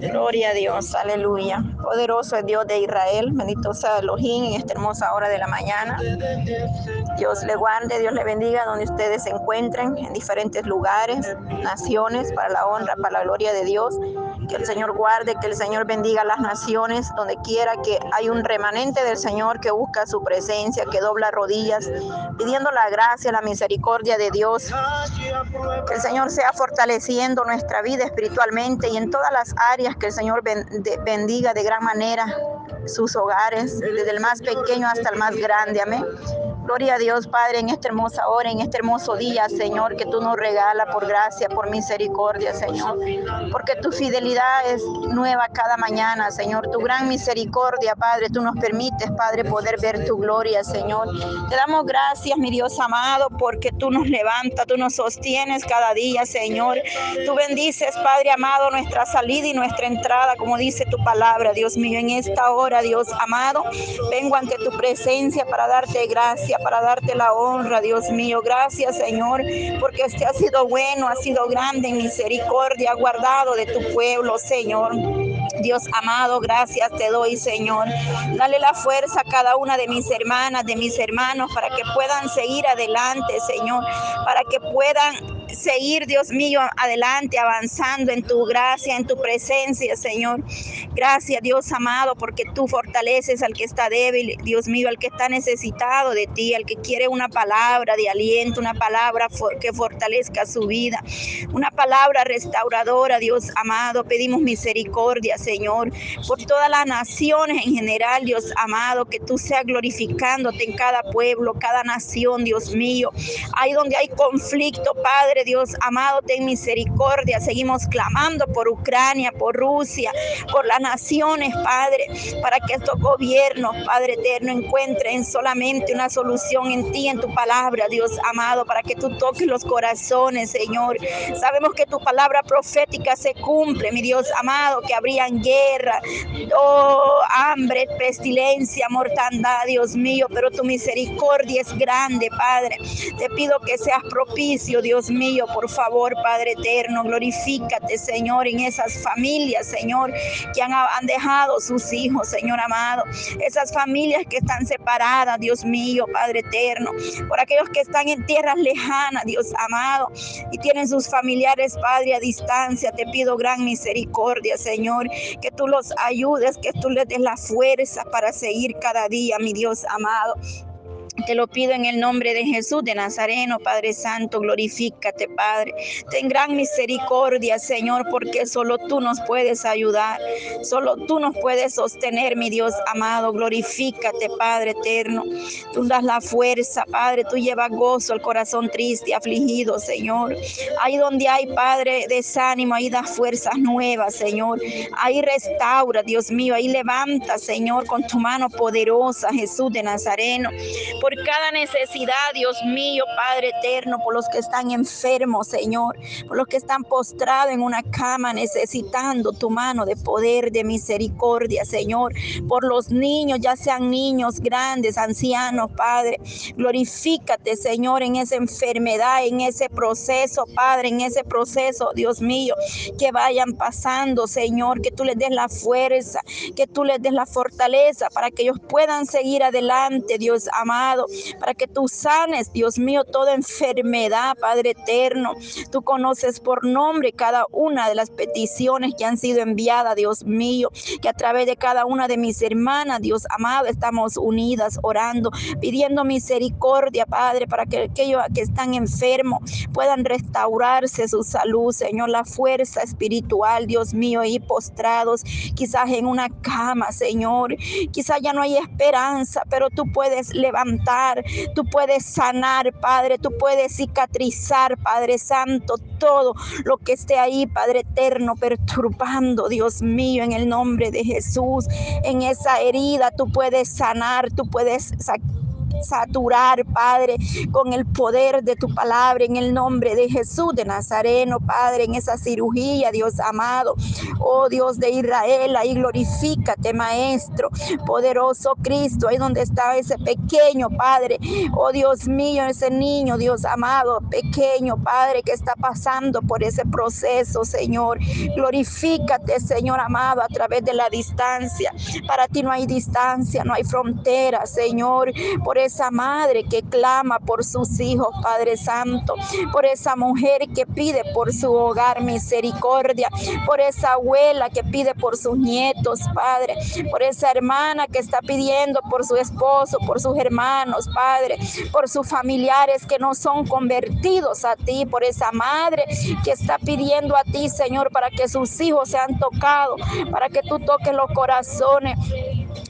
Gloria a Dios, aleluya. Poderoso es Dios de Israel, bendito sea Elohim en esta hermosa hora de la mañana. Dios le guarde, Dios le bendiga donde ustedes se encuentren, en diferentes lugares, naciones, para la honra, para la gloria de Dios. Que el Señor guarde, que el Señor bendiga las naciones, donde quiera que hay un remanente del Señor que busca su presencia, que dobla rodillas, pidiendo la gracia, la misericordia de Dios. Que el Señor sea fortaleciendo nuestra vida espiritualmente y en todas las áreas que el Señor bendiga de gran manera sus hogares, desde el más pequeño hasta el más grande. Amén. Gloria a Dios, Padre, en esta hermosa hora, en este hermoso día, Señor, que tú nos regalas por gracia, por misericordia, Señor. Porque tu fidelidad es nueva cada mañana, Señor. Tu gran misericordia, Padre, tú nos permites, Padre, poder ver tu gloria, Señor. Te damos gracias, mi Dios amado, porque tú nos levantas, tú nos sostienes cada día, Señor. Tú bendices, Padre amado, nuestra salida y nuestra entrada, como dice tu palabra, Dios mío. En esta hora, Dios amado, vengo ante tu presencia para darte gracias para darte la honra, Dios mío. Gracias, Señor, porque este ha sido bueno, ha sido grande en misericordia, guardado de tu pueblo, Señor. Dios amado, gracias te doy, Señor. Dale la fuerza a cada una de mis hermanas, de mis hermanos, para que puedan seguir adelante, Señor, para que puedan seguir, Dios mío, adelante, avanzando en tu gracia, en tu presencia, Señor. Gracias, Dios amado, porque tú fortaleces al que está débil, Dios mío, al que está necesitado de ti, al que quiere una palabra de aliento, una palabra que fortalezca su vida, una palabra restauradora, Dios amado. Pedimos misericordia, Señor, por todas las naciones en general, Dios amado, que tú seas glorificándote en cada pueblo, cada nación, Dios mío. Ahí donde hay conflicto, Padre, Dios amado, ten misericordia. Seguimos clamando por Ucrania, por Rusia, por las naciones, Padre, para que estos gobiernos, Padre eterno, encuentren solamente una solución en ti, en tu palabra, Dios amado, para que tú toques los corazones, Señor. Sabemos que tu palabra profética se cumple, mi Dios amado, que habrían guerra, oh, hambre, pestilencia, mortandad, Dios mío, pero tu misericordia es grande, Padre. Te pido que seas propicio, Dios mío por favor, Padre eterno, glorifícate, Señor, en esas familias, Señor, que han, han dejado sus hijos, Señor amado. Esas familias que están separadas, Dios mío, Padre eterno. Por aquellos que están en tierras lejanas, Dios amado, y tienen sus familiares, Padre, a distancia. Te pido gran misericordia, Señor, que tú los ayudes, que tú les des la fuerza para seguir cada día, mi Dios amado. Te lo pido en el nombre de Jesús de Nazareno, Padre Santo, glorifícate, Padre. Ten gran misericordia, Señor, porque solo tú nos puedes ayudar, solo tú nos puedes sostener, mi Dios amado. Glorifícate, Padre eterno. Tú das la fuerza, Padre, tú llevas gozo al corazón triste, afligido, Señor. Ahí donde hay, Padre, desánimo, ahí da fuerzas nuevas, Señor. Ahí restaura, Dios mío, ahí levanta, Señor, con tu mano poderosa, Jesús de Nazareno cada necesidad, Dios mío, Padre eterno, por los que están enfermos, Señor, por los que están postrados en una cama necesitando tu mano de poder, de misericordia, Señor, por los niños, ya sean niños grandes, ancianos, Padre. Glorifícate, Señor, en esa enfermedad, en ese proceso, Padre, en ese proceso, Dios mío, que vayan pasando, Señor, que tú les des la fuerza, que tú les des la fortaleza para que ellos puedan seguir adelante, Dios amado para que tú sanes, Dios mío, toda enfermedad, Padre eterno. Tú conoces por nombre cada una de las peticiones que han sido enviadas, Dios mío, que a través de cada una de mis hermanas, Dios amado, estamos unidas orando, pidiendo misericordia, Padre, para que aquellos que están enfermos puedan restaurarse su salud, Señor, la fuerza espiritual, Dios mío, y postrados, quizás en una cama, Señor, quizás ya no hay esperanza, pero tú puedes levantar tú puedes sanar, Padre, tú puedes cicatrizar, Padre Santo, todo lo que esté ahí, Padre eterno, perturbando, Dios mío, en el nombre de Jesús, en esa herida tú puedes sanar, tú puedes saturar, Padre, con el poder de tu palabra en el nombre de Jesús de Nazareno, Padre, en esa cirugía, Dios amado. Oh Dios de Israel, ahí glorifícate, Maestro, poderoso Cristo, ahí donde está ese pequeño, Padre. Oh Dios mío, ese niño, Dios amado, pequeño, Padre, que está pasando por ese proceso, Señor. Glorifícate, Señor amado, a través de la distancia. Para ti no hay distancia, no hay frontera, Señor. Por esa madre que clama por sus hijos, Padre Santo. Por esa mujer que pide por su hogar misericordia. Por esa abuela que pide por sus nietos, Padre. Por esa hermana que está pidiendo por su esposo, por sus hermanos, Padre. Por sus familiares que no son convertidos a ti. Por esa madre que está pidiendo a ti, Señor, para que sus hijos sean tocados. Para que tú toques los corazones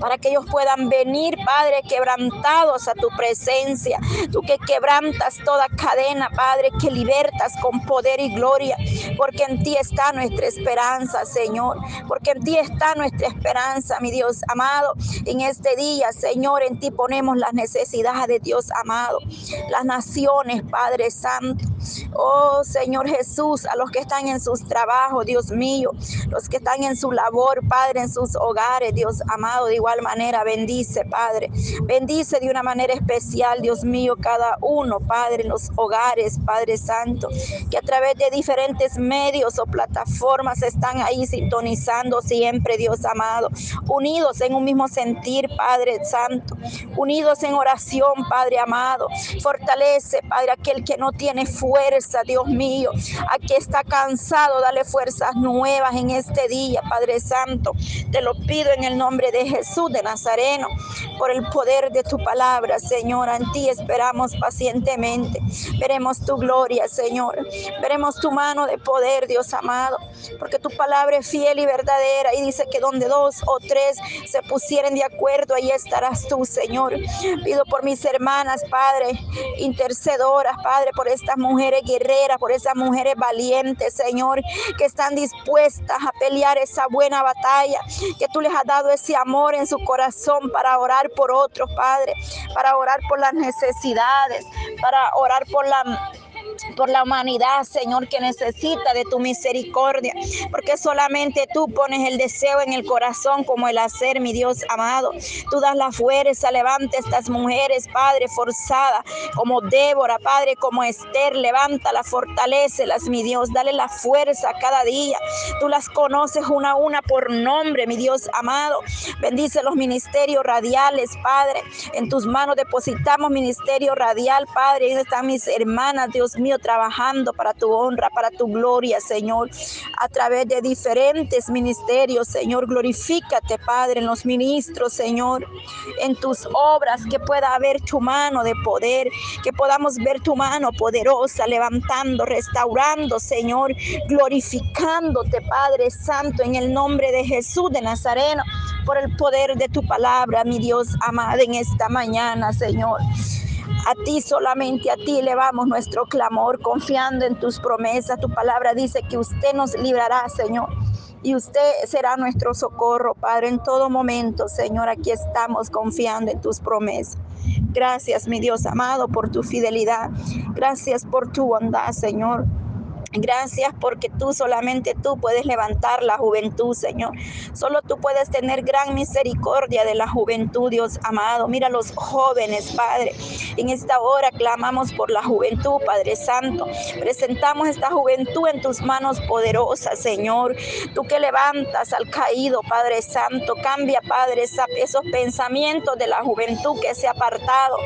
para que ellos puedan venir, Padre, quebrantados a tu presencia. Tú que quebrantas toda cadena, Padre, que libertas con poder y gloria, porque en ti está nuestra esperanza, Señor, porque en ti está nuestra esperanza, mi Dios amado. En este día, Señor, en ti ponemos las necesidades de Dios amado, las naciones, Padre Santo. Oh Señor Jesús, a los que están en sus trabajos, Dios mío, los que están en su labor, Padre, en sus hogares, Dios amado, de igual manera bendice, Padre. Bendice de una manera especial, Dios mío, cada uno, Padre, en los hogares, Padre Santo, que a través de diferentes medios o plataformas están ahí sintonizando siempre, Dios amado, unidos en un mismo sentir, Padre Santo, unidos en oración, Padre amado. Fortalece, Padre, aquel que no tiene fuerza, Dios mío, a que está cansado, dale fuerzas nuevas en este día, Padre Santo. Te lo pido en el nombre de Jesús de Nazareno, por el poder de tu palabra, Señor. En ti esperamos pacientemente. Veremos tu gloria, Señor. Veremos tu mano de poder, Dios amado, porque tu palabra es fiel y verdadera y dice que donde dos o tres se pusieren de acuerdo, ahí estarás tú, Señor. Pido por mis hermanas, Padre, intercedoras, Padre, por estas mujeres guerreras, por esas mujeres valientes, Señor, que están dispuestas a pelear esa buena batalla, que tú les has dado ese amor en su corazón para orar por otros, Padre, para orar por las necesidades, para orar por la por la humanidad, Señor, que necesita de tu misericordia, porque solamente tú pones el deseo en el corazón como el hacer, mi Dios amado. Tú das la fuerza, levanta estas mujeres, Padre, forzada, como Débora, Padre, como Esther, levanta la las mi Dios, dale la fuerza cada día. Tú las conoces una a una por nombre, mi Dios amado. Bendice los ministerios radiales, Padre. En tus manos depositamos ministerio radial, Padre. Ahí están mis hermanas, Dios mío trabajando para tu honra, para tu gloria, Señor, a través de diferentes ministerios, Señor. Glorifícate, Padre, en los ministros, Señor, en tus obras, que pueda haber tu mano de poder, que podamos ver tu mano poderosa, levantando, restaurando, Señor, glorificándote, Padre Santo, en el nombre de Jesús de Nazareno, por el poder de tu palabra, mi Dios amado, en esta mañana, Señor. A ti solamente, a ti elevamos nuestro clamor, confiando en tus promesas. Tu palabra dice que usted nos librará, Señor. Y usted será nuestro socorro, Padre, en todo momento, Señor. Aquí estamos confiando en tus promesas. Gracias, mi Dios amado, por tu fidelidad. Gracias por tu bondad, Señor. Gracias porque tú solamente tú puedes levantar la juventud, Señor. Solo tú puedes tener gran misericordia de la juventud, Dios amado. Mira los jóvenes, Padre. En esta hora clamamos por la juventud, Padre Santo. Presentamos esta juventud en tus manos poderosas, Señor. Tú que levantas al caído, Padre Santo. Cambia, Padre, esos pensamientos de la juventud que se ha apartado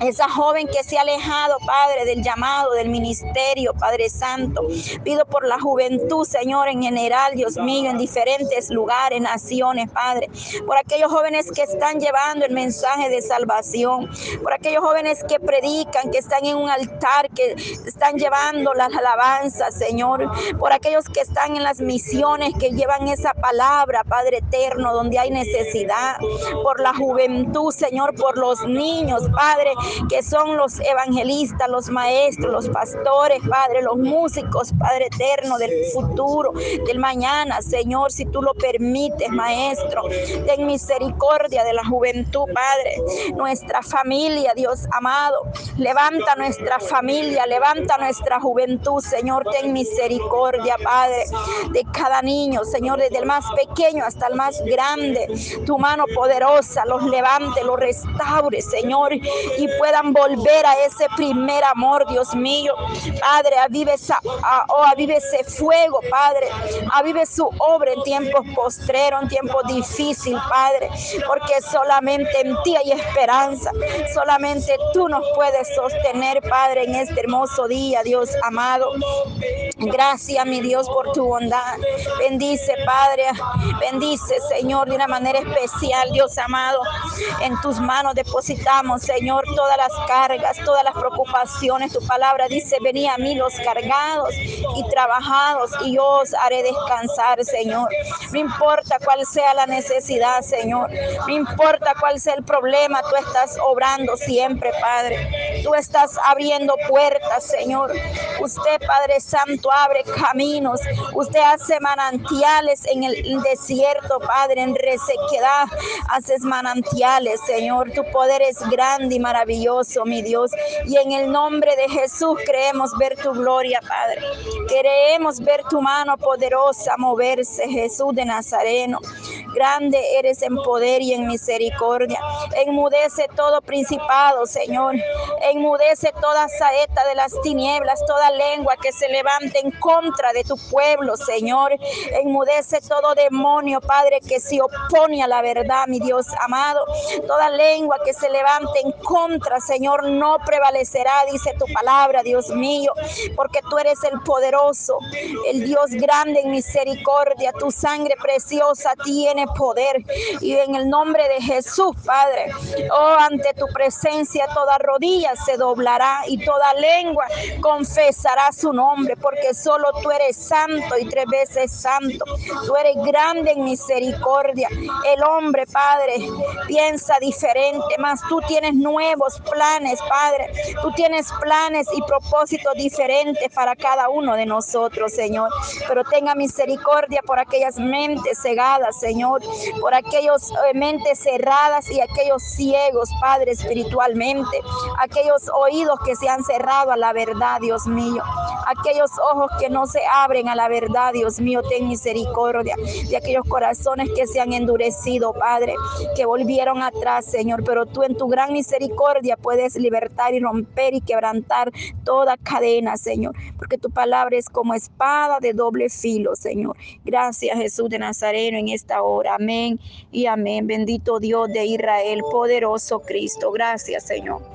esa joven que se ha alejado, Padre, del llamado, del ministerio, Padre Santo. Pido por la juventud, Señor, en general, Dios mío, en diferentes lugares, naciones, Padre. Por aquellos jóvenes que están llevando el mensaje de salvación. Por aquellos jóvenes que predican, que están en un altar, que están llevando las alabanzas, Señor. Por aquellos que están en las misiones, que llevan esa palabra, Padre eterno, donde hay necesidad. Por la juventud, Señor, por los niños, Padre que son los evangelistas, los maestros, los pastores, Padre, los músicos, Padre eterno del futuro, del mañana, Señor, si tú lo permites, Maestro, ten misericordia de la juventud, Padre, nuestra familia, Dios amado, levanta nuestra familia, levanta nuestra juventud, Señor, ten misericordia, Padre, de cada niño, Señor, desde el más pequeño hasta el más grande, tu mano poderosa los levante, los restaure, Señor, y puedan volver a ese primer amor, Dios mío. Padre, avive, esa, oh, avive ese fuego, Padre. Avive su obra en tiempos postreros, en tiempos difíciles, Padre. Porque solamente en ti hay esperanza. Solamente tú nos puedes sostener, Padre, en este hermoso día, Dios amado. Gracias, mi Dios, por tu bondad. Bendice, Padre. Bendice, Señor, de una manera especial, Dios amado. En tus manos depositamos, Señor, todas las cargas, todas las preocupaciones. Tu palabra dice, venid a mí los cargados y trabajados y yo os haré descansar, Señor. No importa cuál sea la necesidad, Señor. No importa cuál sea el problema, tú estás obrando siempre, Padre. Tú estás abriendo puertas, Señor. Usted, Padre Santo, abre caminos. Usted hace manantiales en el desierto, Padre, en resequedad. Haces manantiales, Señor. Tu poder es grande y maravilloso, mi Dios. Y en el nombre de Jesús creemos ver tu gloria, Padre. Queremos ver tu mano poderosa moverse, Jesús de Nazareno. Grande eres en poder y en misericordia. Enmudece todo principado, Señor. Enmudece toda saeta de las tinieblas, toda lengua que se levante en contra de tu pueblo, Señor. Enmudece todo demonio, Padre, que se opone a la verdad, mi Dios amado. Toda lengua que se levante en contra, Señor, no prevalecerá, dice tu palabra, Dios mío, porque tú eres el poderoso, el Dios grande en misericordia. Tu sangre preciosa tiene poder. Y en el nombre de Jesús, Padre, oh, ante tu presencia toda rodilla se doblará y toda lengua confesará su nombre, porque solo tú eres santo y tres veces santo. Tú eres grande en misericordia. El hombre, Padre, piensa diferente, mas tú tienes nuevos planes, Padre. Tú tienes planes y propósitos diferentes para cada uno de nosotros, Señor. Pero tenga misericordia por aquellas mentes cegadas, Señor, por aquellos eh, mentes cerradas y aquellos ciegos, Padre, espiritualmente, aquellos oídos que se han cerrado a la verdad, Dios mío, aquellos ojos que no se abren a la verdad, Dios mío, ten misericordia de aquellos corazones que se han endurecido, Padre, que volvieron atrás, Señor, pero tú en tu gran misericordia puedes libertar y romper y quebrantar toda cadena, Señor, porque tu palabra es como espada de doble filo, Señor. Gracias, Jesús de Nazareno, en esta hora. Amén y amén. Bendito Dios de Israel, poderoso Cristo. Gracias, Señor.